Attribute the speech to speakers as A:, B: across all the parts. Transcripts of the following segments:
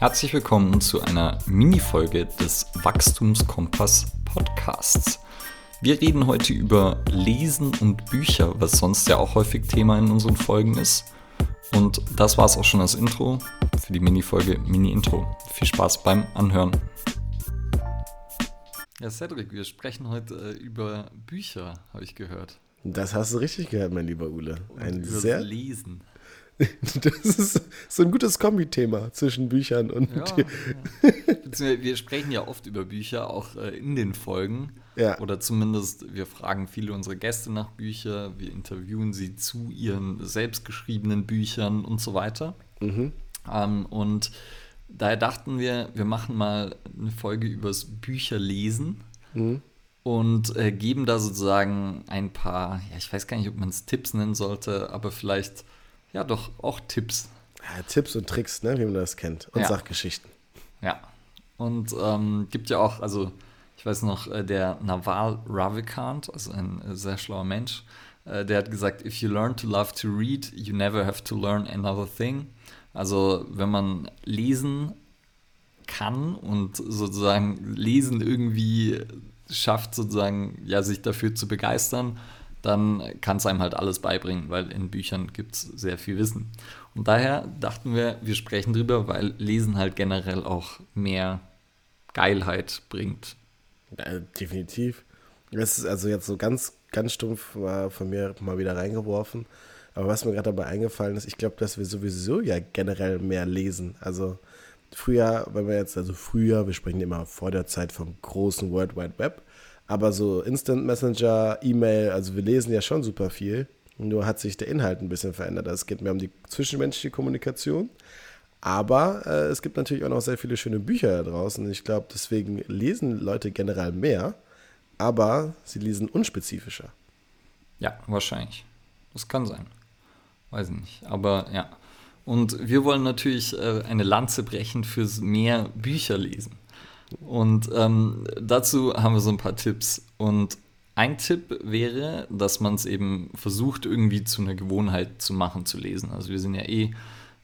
A: Herzlich willkommen zu einer Minifolge des Wachstumskompass Podcasts. Wir reden heute über Lesen und Bücher, was sonst ja auch häufig Thema in unseren Folgen ist. Und das war es auch schon als Intro für die Minifolge Mini-Intro. Viel Spaß beim Anhören. Ja, Cedric, wir sprechen heute äh, über Bücher, habe ich gehört.
B: Das hast du richtig gehört, mein lieber Ule.
A: Ein sehr Lesen.
B: Das ist so ein gutes Kombi-Thema zwischen Büchern und. Ja,
A: ja. Wir sprechen ja oft über Bücher, auch äh, in den Folgen. Ja. Oder zumindest, wir fragen viele unserer Gäste nach Büchern, wir interviewen sie zu ihren selbstgeschriebenen Büchern und so weiter. Mhm. Ähm, und daher dachten wir, wir machen mal eine Folge übers Bücherlesen. Mhm. Und äh, geben da sozusagen ein paar, ja, ich weiß gar nicht, ob man es Tipps nennen sollte, aber vielleicht ja, doch, auch Tipps.
B: Ja, Tipps und Tricks, ne, wie man das kennt. Und ja. Sachgeschichten.
A: Ja. Und ähm, gibt ja auch, also ich weiß noch, äh, der Naval Ravikant, also ein äh, sehr schlauer Mensch, äh, der hat gesagt, if you learn to love to read, you never have to learn another thing. Also wenn man lesen kann und sozusagen lesen irgendwie schafft, sozusagen ja sich dafür zu begeistern, dann kann es einem halt alles beibringen, weil in Büchern gibt es sehr viel Wissen. Und daher dachten wir, wir sprechen drüber, weil Lesen halt generell auch mehr Geilheit bringt.
B: Ja, definitiv. Das ist also jetzt so ganz, ganz stumpf von mir mal wieder reingeworfen. Aber was mir gerade dabei eingefallen ist, ich glaube, dass wir sowieso ja generell mehr lesen. Also früher, wenn wir jetzt, also früher, wir sprechen immer vor der Zeit vom großen World Wide Web, aber so Instant Messenger, E-Mail, also wir lesen ja schon super viel. Nur hat sich der Inhalt ein bisschen verändert. Also es geht mehr um die zwischenmenschliche Kommunikation. Aber äh, es gibt natürlich auch noch sehr viele schöne Bücher da draußen. Ich glaube, deswegen lesen Leute generell mehr, aber sie lesen unspezifischer.
A: Ja, wahrscheinlich. Das kann sein. Weiß ich nicht. Aber ja. Und wir wollen natürlich äh, eine Lanze brechen fürs mehr Bücher lesen. Und ähm, dazu haben wir so ein paar Tipps. Und ein Tipp wäre, dass man es eben versucht, irgendwie zu einer Gewohnheit zu machen, zu lesen. Also wir sind ja eh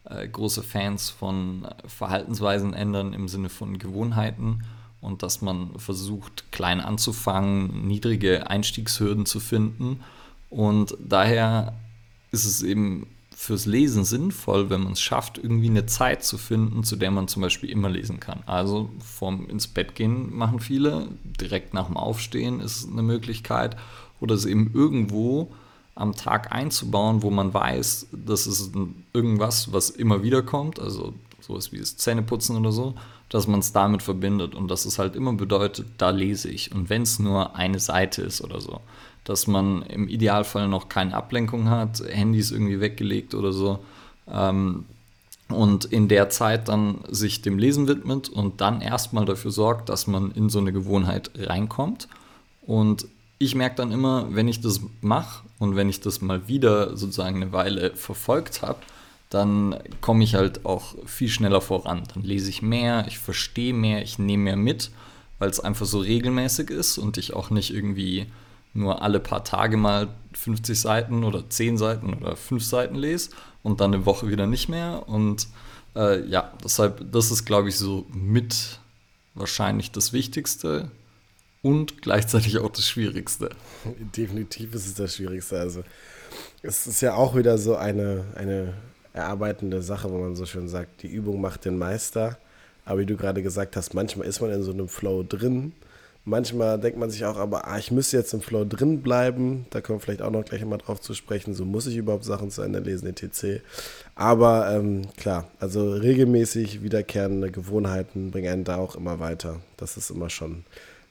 A: äh, große Fans von Verhaltensweisen ändern im Sinne von Gewohnheiten und dass man versucht, klein anzufangen, niedrige Einstiegshürden zu finden. Und daher ist es eben fürs Lesen sinnvoll, wenn man es schafft, irgendwie eine Zeit zu finden, zu der man zum Beispiel immer lesen kann. Also vorm ins Bett gehen machen viele, direkt nach dem Aufstehen ist eine Möglichkeit oder es eben irgendwo am Tag einzubauen, wo man weiß, das ist irgendwas, was immer wieder kommt, also sowas wie das Zähneputzen oder so, dass man es damit verbindet und dass es halt immer bedeutet, da lese ich. Und wenn es nur eine Seite ist oder so dass man im Idealfall noch keine Ablenkung hat, Handys irgendwie weggelegt oder so. Ähm, und in der Zeit dann sich dem Lesen widmet und dann erstmal dafür sorgt, dass man in so eine Gewohnheit reinkommt. Und ich merke dann immer, wenn ich das mache und wenn ich das mal wieder sozusagen eine Weile verfolgt habe, dann komme ich halt auch viel schneller voran. Dann lese ich mehr, ich verstehe mehr, ich nehme mehr mit, weil es einfach so regelmäßig ist und ich auch nicht irgendwie nur alle paar Tage mal 50 Seiten oder 10 Seiten oder 5 Seiten lese und dann eine Woche wieder nicht mehr. Und äh, ja, deshalb, das ist, glaube ich, so mit wahrscheinlich das Wichtigste und gleichzeitig auch das Schwierigste.
B: Definitiv ist es das Schwierigste. Also es ist ja auch wieder so eine, eine erarbeitende Sache, wo man so schön sagt, die Übung macht den Meister. Aber wie du gerade gesagt hast, manchmal ist man in so einem Flow drin Manchmal denkt man sich auch, aber ah, ich müsste jetzt im Flow drin bleiben. Da kommen wir vielleicht auch noch gleich mal drauf zu sprechen. So muss ich überhaupt Sachen zu Ende lesen, etc. Aber ähm, klar, also regelmäßig wiederkehrende Gewohnheiten bringen einen da auch immer weiter. Das ist immer schon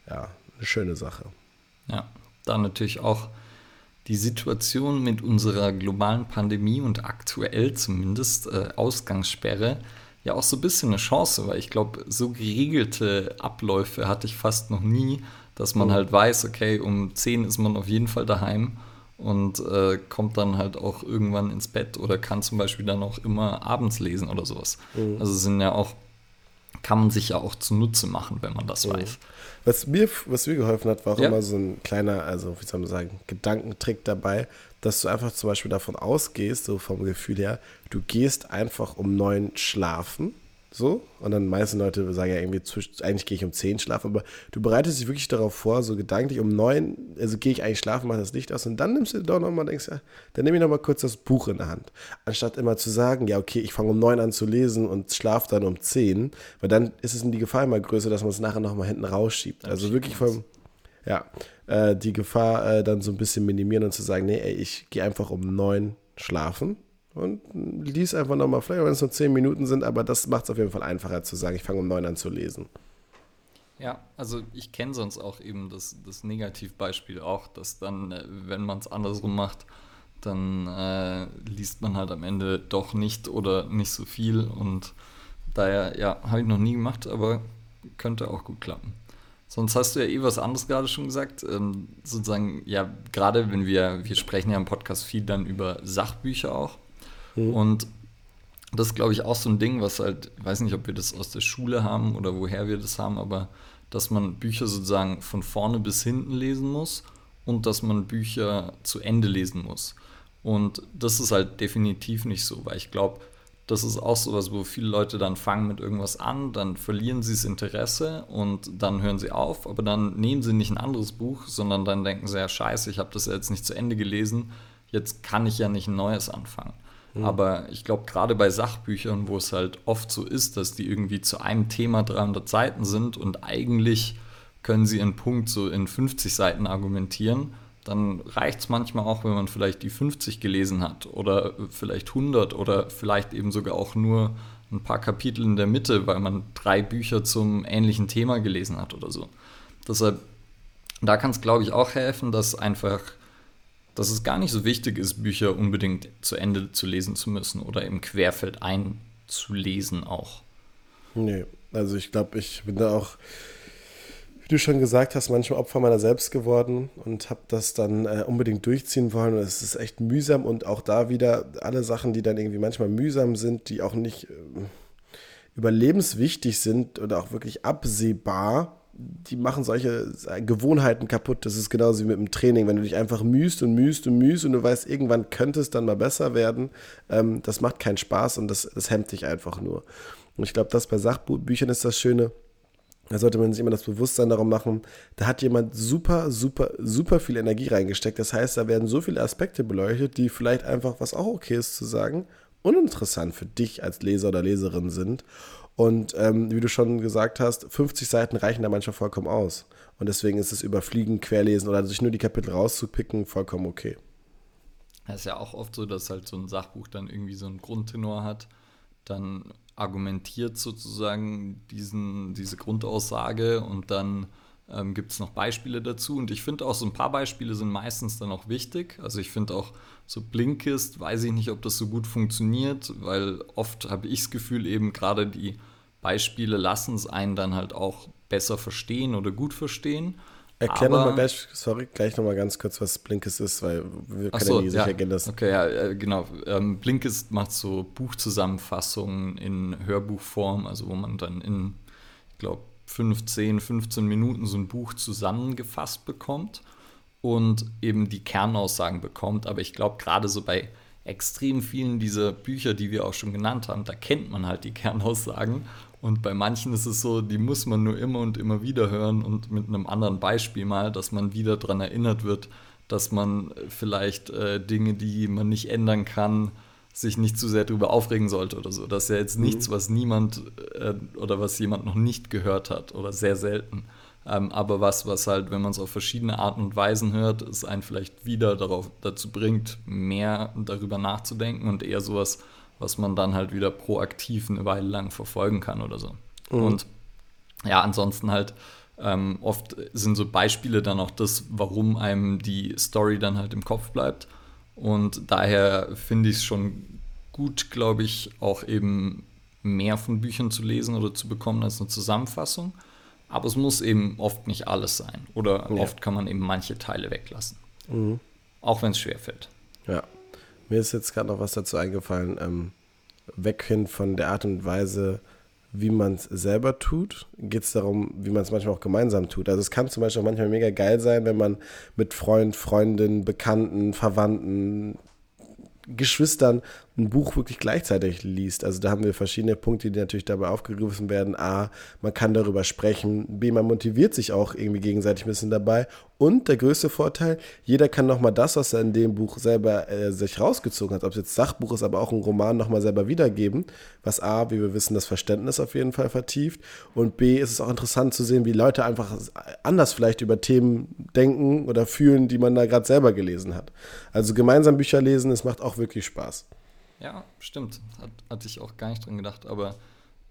B: ja, eine schöne Sache.
A: Ja, dann natürlich auch die Situation mit unserer globalen Pandemie und aktuell zumindest äh, Ausgangssperre ja auch so ein bisschen eine Chance, weil ich glaube, so geregelte Abläufe hatte ich fast noch nie, dass man mhm. halt weiß, okay, um 10 ist man auf jeden Fall daheim und äh, kommt dann halt auch irgendwann ins Bett oder kann zum Beispiel dann auch immer abends lesen oder sowas. Mhm. Also sind ja auch, kann man sich ja auch zunutze machen, wenn man das mhm. weiß.
B: Was mir, was mir geholfen hat, war auch ja. immer so ein kleiner, also wie soll man sagen, Gedankentrick dabei, dass du einfach zum Beispiel davon ausgehst, so vom Gefühl her, du gehst einfach um neun schlafen. so. Und dann meisten Leute sagen ja irgendwie, eigentlich gehe ich um 10 schlafen, aber du bereitest dich wirklich darauf vor, so gedanklich um 9, also gehe ich eigentlich schlafen, mache das Licht aus und dann nimmst du doch nochmal, denkst ja, dann nehme ich nochmal kurz das Buch in der Hand. Anstatt immer zu sagen, ja, okay, ich fange um 9 an zu lesen und schlafe dann um 10, weil dann ist es in die Gefahr immer größer, dass man es nachher nochmal hinten rausschiebt. Also wirklich vom, ja, äh, die Gefahr äh, dann so ein bisschen minimieren und zu sagen, nee, ey, ich gehe einfach um 9 schlafen und lies einfach nochmal, vielleicht wenn es nur zehn Minuten sind, aber das macht es auf jeden Fall einfacher zu sagen, ich fange um neun an zu lesen.
A: Ja, also ich kenne sonst auch eben das, das Negativbeispiel auch, dass dann, äh, wenn man es andersrum macht, dann äh, liest man halt am Ende doch nicht oder nicht so viel und daher, ja, habe ich noch nie gemacht, aber könnte auch gut klappen. Sonst hast du ja eh was anderes gerade schon gesagt. Ähm, sozusagen, ja, gerade wenn wir, wir sprechen ja im Podcast viel dann über Sachbücher auch. Mhm. Und das ist, glaube ich, auch so ein Ding, was halt, ich weiß nicht, ob wir das aus der Schule haben oder woher wir das haben, aber dass man Bücher sozusagen von vorne bis hinten lesen muss und dass man Bücher zu Ende lesen muss. Und das ist halt definitiv nicht so, weil ich glaube, das ist auch sowas, wo viele Leute dann fangen mit irgendwas an, dann verlieren sie das Interesse und dann hören sie auf, aber dann nehmen sie nicht ein anderes Buch, sondern dann denken sie, ja scheiße, ich habe das jetzt nicht zu Ende gelesen, jetzt kann ich ja nicht ein neues anfangen. Mhm. Aber ich glaube, gerade bei Sachbüchern, wo es halt oft so ist, dass die irgendwie zu einem Thema 300 Seiten sind und eigentlich können sie einen Punkt so in 50 Seiten argumentieren, dann reicht es manchmal auch, wenn man vielleicht die 50 gelesen hat oder vielleicht 100 oder vielleicht eben sogar auch nur ein paar Kapitel in der Mitte, weil man drei Bücher zum ähnlichen Thema gelesen hat oder so. Deshalb, da kann es, glaube ich, auch helfen, dass einfach dass es gar nicht so wichtig ist, Bücher unbedingt zu Ende zu lesen zu müssen oder im Querfeld einzulesen auch.
B: Nee, also ich glaube, ich bin da auch, wie du schon gesagt hast, manchmal Opfer meiner selbst geworden und habe das dann äh, unbedingt durchziehen wollen. Und es ist echt mühsam und auch da wieder alle Sachen, die dann irgendwie manchmal mühsam sind, die auch nicht äh, überlebenswichtig sind oder auch wirklich absehbar die machen solche Gewohnheiten kaputt. Das ist genauso wie mit dem Training. Wenn du dich einfach mühst und mühst und mühst und du weißt, irgendwann könnte es dann mal besser werden, ähm, das macht keinen Spaß und das, das hemmt dich einfach nur. Und ich glaube, das bei Sachbüchern ist das Schöne. Da sollte man sich immer das Bewusstsein darum machen, da hat jemand super, super, super viel Energie reingesteckt. Das heißt, da werden so viele Aspekte beleuchtet, die vielleicht einfach, was auch okay ist zu sagen, uninteressant für dich als Leser oder Leserin sind. Und ähm, wie du schon gesagt hast, 50 Seiten reichen da manchmal vollkommen aus. Und deswegen ist es überfliegen, querlesen oder sich nur die Kapitel rauszupicken vollkommen okay.
A: Es ist ja auch oft so, dass halt so ein Sachbuch dann irgendwie so einen Grundtenor hat, dann argumentiert sozusagen diesen, diese Grundaussage und dann ähm, gibt es noch Beispiele dazu. Und ich finde auch, so ein paar Beispiele sind meistens dann auch wichtig. Also ich finde auch so Blinkist, weiß ich nicht, ob das so gut funktioniert, weil oft habe ich das Gefühl, eben gerade die Beispiele lassen es einen dann halt auch besser verstehen oder gut verstehen.
B: Erklär nochmal gleich, sorry, gleich nochmal ganz kurz, was Blinkist ist, weil wir können
A: so, ja nicht sicher ja. das. Okay, ja, äh, genau. Ähm, Blinkist macht so Buchzusammenfassungen in Hörbuchform, also wo man dann in, ich glaube, 15, 15 Minuten so ein Buch zusammengefasst bekommt und eben die Kernaussagen bekommt. Aber ich glaube, gerade so bei extrem vielen dieser Bücher, die wir auch schon genannt haben, da kennt man halt die Kernaussagen. Und bei manchen ist es so, die muss man nur immer und immer wieder hören und mit einem anderen Beispiel mal, dass man wieder daran erinnert wird, dass man vielleicht äh, Dinge, die man nicht ändern kann, sich nicht zu sehr darüber aufregen sollte oder so. Das ist ja jetzt mhm. nichts, was niemand äh, oder was jemand noch nicht gehört hat oder sehr selten. Ähm, aber was, was halt, wenn man es auf verschiedene Arten und Weisen hört, es einen vielleicht wieder darauf, dazu bringt, mehr darüber nachzudenken und eher sowas, was man dann halt wieder proaktiv eine Weile lang verfolgen kann oder so. Mhm. Und ja, ansonsten halt ähm, oft sind so Beispiele dann auch das, warum einem die Story dann halt im Kopf bleibt. Und daher finde ich es schon gut, glaube ich, auch eben mehr von Büchern zu lesen oder zu bekommen als eine Zusammenfassung. Aber es muss eben oft nicht alles sein. Oder ja. oft kann man eben manche Teile weglassen. Mhm. Auch wenn es schwerfällt.
B: Ja. Mir ist jetzt gerade noch was dazu eingefallen. Ähm, weg hin von der Art und Weise, wie man es selber tut, geht es darum, wie man es manchmal auch gemeinsam tut. Also es kann zum Beispiel auch manchmal mega geil sein, wenn man mit Freund, Freundin, Bekannten, Verwandten, Geschwistern ein Buch wirklich gleichzeitig liest. Also da haben wir verschiedene Punkte, die natürlich dabei aufgegriffen werden. A, man kann darüber sprechen. B, man motiviert sich auch irgendwie gegenseitig ein bisschen dabei. Und der größte Vorteil, jeder kann nochmal das, was er in dem Buch selber äh, sich rausgezogen hat, ob es jetzt Sachbuch ist, aber auch ein Roman, nochmal selber wiedergeben. Was A, wie wir wissen, das Verständnis auf jeden Fall vertieft. Und B, ist es auch interessant zu sehen, wie Leute einfach anders vielleicht über Themen denken oder fühlen, die man da gerade selber gelesen hat. Also gemeinsam Bücher lesen, es macht auch wirklich Spaß.
A: Ja, stimmt. Hat, hatte ich auch gar nicht dran gedacht, aber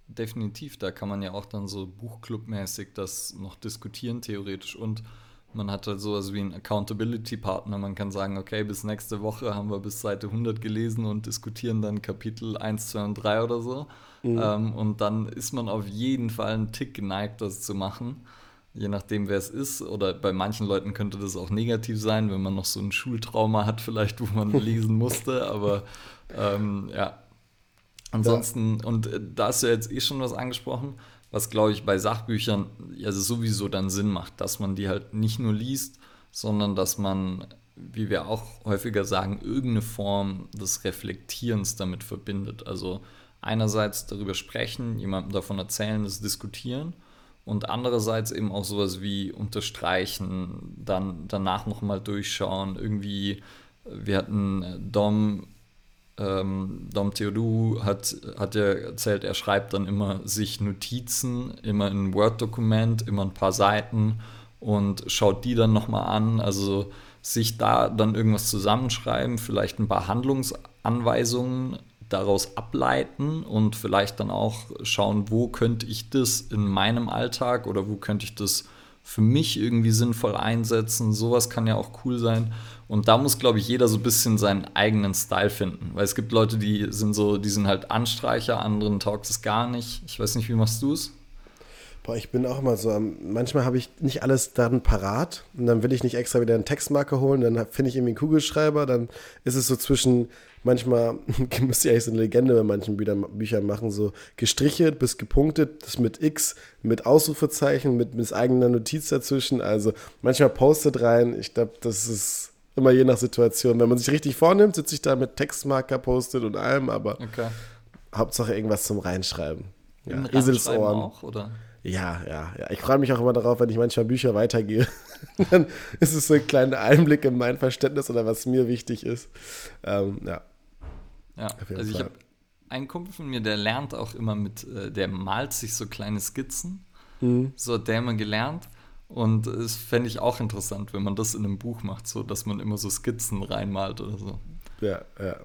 A: definitiv, da kann man ja auch dann so Buchclub-mäßig das noch diskutieren, theoretisch. Und man hat halt sowas wie einen Accountability-Partner. Man kann sagen, okay, bis nächste Woche haben wir bis Seite 100 gelesen und diskutieren dann Kapitel 1, 2 und 3 oder so. Mhm. Ähm, und dann ist man auf jeden Fall einen Tick geneigt, das zu machen je nachdem, wer es ist. Oder bei manchen Leuten könnte das auch negativ sein, wenn man noch so ein Schultrauma hat, vielleicht, wo man lesen musste. Aber ähm, ja. Ansonsten, ja. und äh, da hast du jetzt eh schon was angesprochen, was glaube ich bei Sachbüchern also sowieso dann Sinn macht, dass man die halt nicht nur liest, sondern dass man, wie wir auch häufiger sagen, irgendeine Form des Reflektierens damit verbindet. Also einerseits darüber sprechen, jemandem davon erzählen, das diskutieren und andererseits eben auch sowas wie unterstreichen, dann danach nochmal durchschauen. Irgendwie, wir hatten Dom, ähm, Dom Theodou hat, hat ja erzählt, er schreibt dann immer sich Notizen, immer in ein Word-Dokument, immer ein paar Seiten und schaut die dann nochmal an. Also sich da dann irgendwas zusammenschreiben, vielleicht ein paar Handlungsanweisungen daraus ableiten und vielleicht dann auch schauen, wo könnte ich das in meinem Alltag oder wo könnte ich das für mich irgendwie sinnvoll einsetzen. Sowas kann ja auch cool sein. Und da muss, glaube ich, jeder so ein bisschen seinen eigenen Style finden. Weil es gibt Leute, die sind so, die sind halt Anstreicher, anderen taugt es gar nicht. Ich weiß nicht, wie machst du es?
B: Boah, ich bin auch immer so, manchmal habe ich nicht alles dann parat und dann will ich nicht extra wieder einen Textmarker holen, dann finde ich irgendwie einen Kugelschreiber, dann ist es so zwischen manchmal müsste ich eigentlich so eine Legende bei manchen Büchern machen, so gestrichelt bis gepunktet, das mit X, mit Ausrufezeichen, mit, mit eigener Notiz dazwischen. Also manchmal postet rein. Ich glaube, das ist immer je nach Situation. Wenn man sich richtig vornimmt, sitze ich da mit Textmarker postet und allem, aber okay. Hauptsache irgendwas zum Reinschreiben.
A: Ja, Eselsohren. auch, oder?
B: Ja, ja, ja. Ich freue mich auch immer darauf, wenn ich manchmal Bücher weitergehe. Dann ist es so ein kleiner Einblick in mein Verständnis oder was mir wichtig ist. Ähm, ja.
A: Ja, also ich habe einen Kumpel von mir, der lernt auch immer mit, äh, der malt sich so kleine Skizzen. Mhm. So hat der immer gelernt. Und das fände ich auch interessant, wenn man das in einem Buch macht, so dass man immer so Skizzen reinmalt oder so.
B: Ja, ja.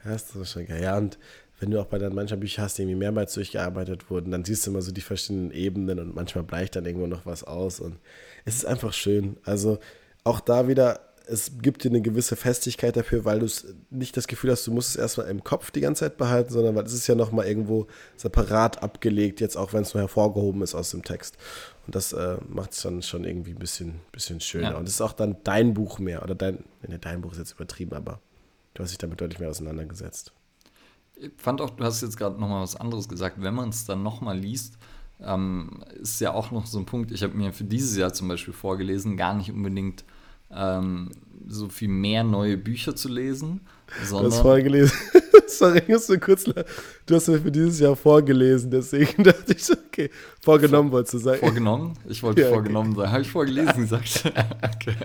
B: Hast du schon gelernt. Wenn du auch bei dann mancher Bücher hast, die irgendwie mehrmals durchgearbeitet wurden, dann siehst du immer so die verschiedenen Ebenen und manchmal bleicht dann irgendwo noch was aus. Und es ist einfach schön. Also auch da wieder es gibt dir eine gewisse Festigkeit dafür, weil du nicht das Gefühl hast, du musst es erstmal im Kopf die ganze Zeit behalten, sondern weil es ist ja nochmal irgendwo separat abgelegt, jetzt auch wenn es nur hervorgehoben ist aus dem Text. Und das äh, macht es dann schon irgendwie ein bisschen, bisschen schöner. Ja. Und es ist auch dann dein Buch mehr. Oder dein, ne, dein Buch ist jetzt übertrieben, aber du hast dich damit deutlich mehr auseinandergesetzt.
A: Ich fand auch, du hast jetzt gerade nochmal was anderes gesagt. Wenn man es dann nochmal liest, ähm, ist ja auch noch so ein Punkt. Ich habe mir für dieses Jahr zum Beispiel vorgelesen, gar nicht unbedingt ähm, so viel mehr neue Bücher zu lesen.
B: Sondern du hast vorgelesen. Sorry, musst du kurz. Du hast mir für dieses Jahr vorgelesen, deswegen dachte ich, okay, vorgenommen wolltest du sagen.
A: Vorgenommen? Ich wollte ja, vorgenommen okay. sein. Habe ich vorgelesen gesagt? okay.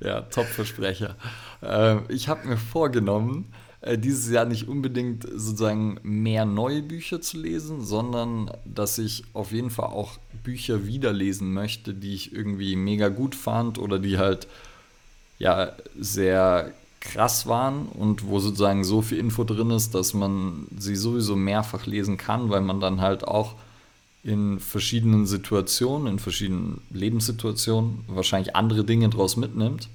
A: Ja, Top-Versprecher. Äh, ich habe mir vorgenommen, äh, dieses Jahr nicht unbedingt sozusagen mehr neue Bücher zu lesen, sondern dass ich auf jeden Fall auch Bücher wiederlesen möchte, die ich irgendwie mega gut fand oder die halt ja sehr krass waren und wo sozusagen so viel Info drin ist, dass man sie sowieso mehrfach lesen kann, weil man dann halt auch in verschiedenen Situationen, in verschiedenen Lebenssituationen wahrscheinlich andere Dinge daraus mitnimmt.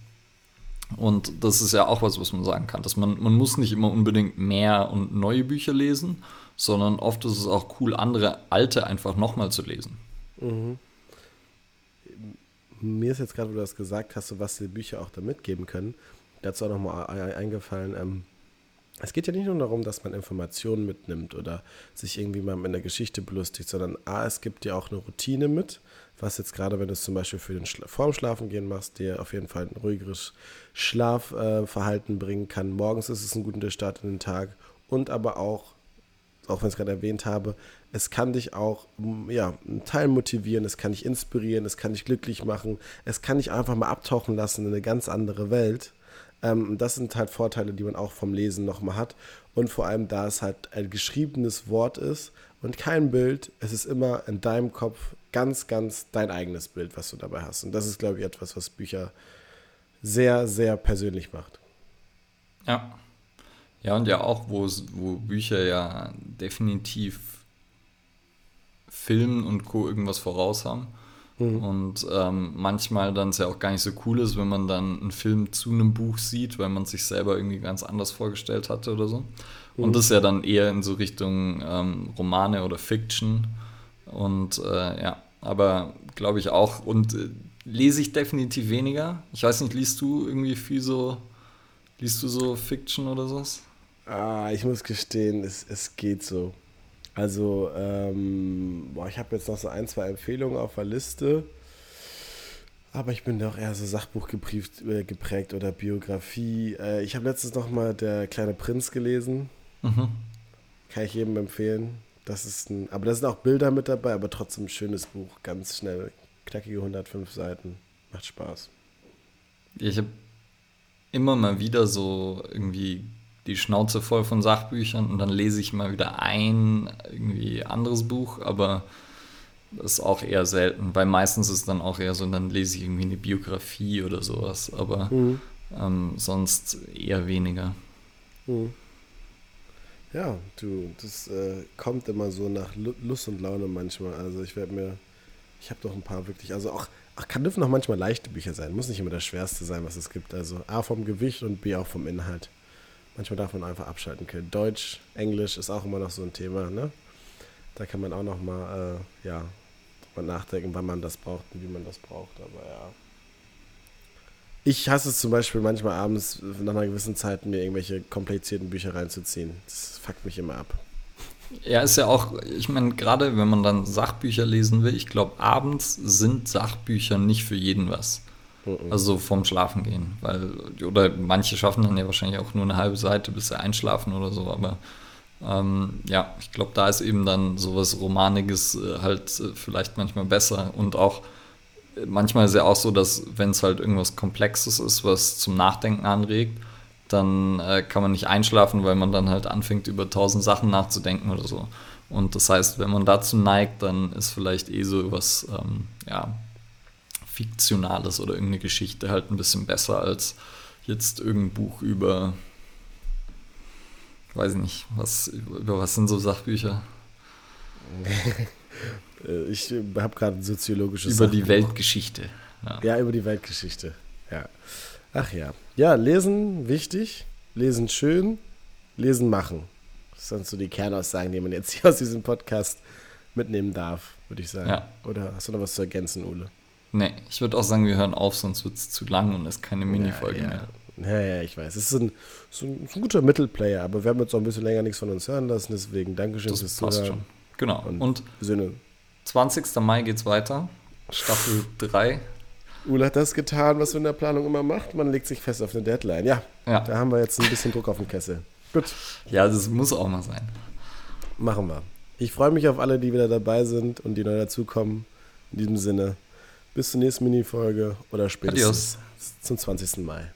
A: Und das ist ja auch was, was man sagen kann, dass man, man muss nicht immer unbedingt mehr und neue Bücher lesen, sondern oft ist es auch cool, andere alte einfach nochmal zu lesen. Mhm.
B: Mir ist jetzt gerade, wo du das gesagt hast, was die Bücher auch da mitgeben können, dazu auch nochmal eingefallen, ähm, es geht ja nicht nur darum, dass man Informationen mitnimmt oder sich irgendwie mal mit einer Geschichte belustigt, sondern A, es gibt dir auch eine Routine mit, was jetzt gerade, wenn du es zum Beispiel für den Schla vorm Schlafen gehen machst, dir auf jeden Fall ein ruhigeres Schlafverhalten äh, bringen kann. Morgens ist es ein guter Start in den Tag und aber auch, auch wenn ich es gerade erwähnt habe, es kann dich auch ja, einen Teil motivieren, es kann dich inspirieren, es kann dich glücklich machen, es kann dich einfach mal abtauchen lassen in eine ganz andere Welt. Ähm, das sind halt Vorteile, die man auch vom Lesen nochmal hat. Und vor allem, da es halt ein geschriebenes Wort ist und kein Bild, es ist immer in deinem Kopf ganz, ganz dein eigenes Bild, was du dabei hast. Und das ist, glaube ich, etwas, was Bücher sehr, sehr persönlich macht.
A: Ja. Ja, und ja auch, wo, wo Bücher ja definitiv Filmen und Co. irgendwas voraus haben. Mhm. Und ähm, manchmal dann es ja auch gar nicht so cool ist, wenn man dann einen Film zu einem Buch sieht, weil man sich selber irgendwie ganz anders vorgestellt hatte oder so. Mhm. Und das ist ja dann eher in so Richtung ähm, Romane oder Fiction. Und äh, ja, aber glaube ich auch. Und äh, lese ich definitiv weniger. Ich weiß nicht, liest du irgendwie viel so, liest du so Fiction oder sowas?
B: Ah, ich muss gestehen, es, es geht so. Also, ähm, boah, ich habe jetzt noch so ein, zwei Empfehlungen auf der Liste. Aber ich bin doch eher so Sachbuch geprieft, äh, geprägt oder Biografie. Äh, ich habe letztens noch mal Der kleine Prinz gelesen. Mhm. Kann ich jedem empfehlen. Das ist ein, aber da sind auch Bilder mit dabei, aber trotzdem ein schönes Buch. Ganz schnell, knackige 105 Seiten. Macht Spaß.
A: Ich habe immer mal wieder so irgendwie die Schnauze voll von Sachbüchern und dann lese ich mal wieder ein irgendwie anderes Buch, aber das ist auch eher selten, weil meistens ist es dann auch eher so, dann lese ich irgendwie eine Biografie oder sowas, aber mhm. ähm, sonst eher weniger. Mhm.
B: Ja, du, das äh, kommt immer so nach Lust und Laune manchmal. Also ich werde mir, ich habe doch ein paar wirklich, also auch, ach, kann dürfen auch manchmal leichte Bücher sein, muss nicht immer das Schwerste sein, was es gibt. Also A vom Gewicht und B auch vom Inhalt. Manchmal darf man einfach abschalten können. Deutsch, Englisch ist auch immer noch so ein Thema, ne? Da kann man auch noch mal, äh, ja, mal nachdenken, wann man das braucht und wie man das braucht. Aber ja. Ich hasse es zum Beispiel manchmal abends nach einer gewissen Zeit, mir irgendwelche komplizierten Bücher reinzuziehen. Das fuckt mich immer ab.
A: Ja, ist ja auch, ich meine, gerade wenn man dann Sachbücher lesen will, ich glaube, abends sind Sachbücher nicht für jeden was. Mhm. Also vom Schlafen gehen. Weil, oder manche schaffen dann ja wahrscheinlich auch nur eine halbe Seite, bis sie einschlafen oder so, aber ähm, ja, ich glaube, da ist eben dann sowas Romaniges äh, halt äh, vielleicht manchmal besser und auch äh, manchmal ist ja auch so, dass wenn es halt irgendwas Komplexes ist, was zum Nachdenken anregt, dann kann man nicht einschlafen, weil man dann halt anfängt, über tausend Sachen nachzudenken oder so. Und das heißt, wenn man dazu neigt, dann ist vielleicht eh so was, ähm, ja, Fiktionales oder irgendeine Geschichte halt ein bisschen besser als jetzt irgendein Buch über, weiß ich nicht, was, über was sind so Sachbücher?
B: ich habe gerade soziologisches.
A: Über die Weltgeschichte.
B: Ja. ja, über die Weltgeschichte. Ja. Ach ja. Ja, lesen wichtig, lesen schön, lesen machen. Das sind so die Kernaussagen, die man jetzt hier aus diesem Podcast mitnehmen darf, würde ich sagen. Ja. Oder hast du noch was zu ergänzen, Ole?
A: Nee, ich würde auch sagen, wir hören auf, sonst wird es zu lang und es ist keine Minifolge
B: ja,
A: ja.
B: mehr. Ja, ja, ich weiß. Es ist ein, so ein, ein, guter Mittelplayer, aber wir haben jetzt auch ein bisschen länger nichts von uns hören lassen, deswegen Dankeschön
A: das fürs passt Zuhören. Schon. Genau. Und, und Sinne. 20. Mai geht's weiter. Staffel 3.
B: Ule hat das getan, was man in der Planung immer macht. Man legt sich fest auf eine Deadline. Ja, ja. da haben wir jetzt ein bisschen Druck auf den Kessel. Gut.
A: Ja, das muss auch mal sein.
B: Machen wir. Ich freue mich auf alle, die wieder dabei sind und die neu dazukommen. In diesem Sinne. Bis zur nächsten Minifolge oder spätestens Adios. zum 20. Mai.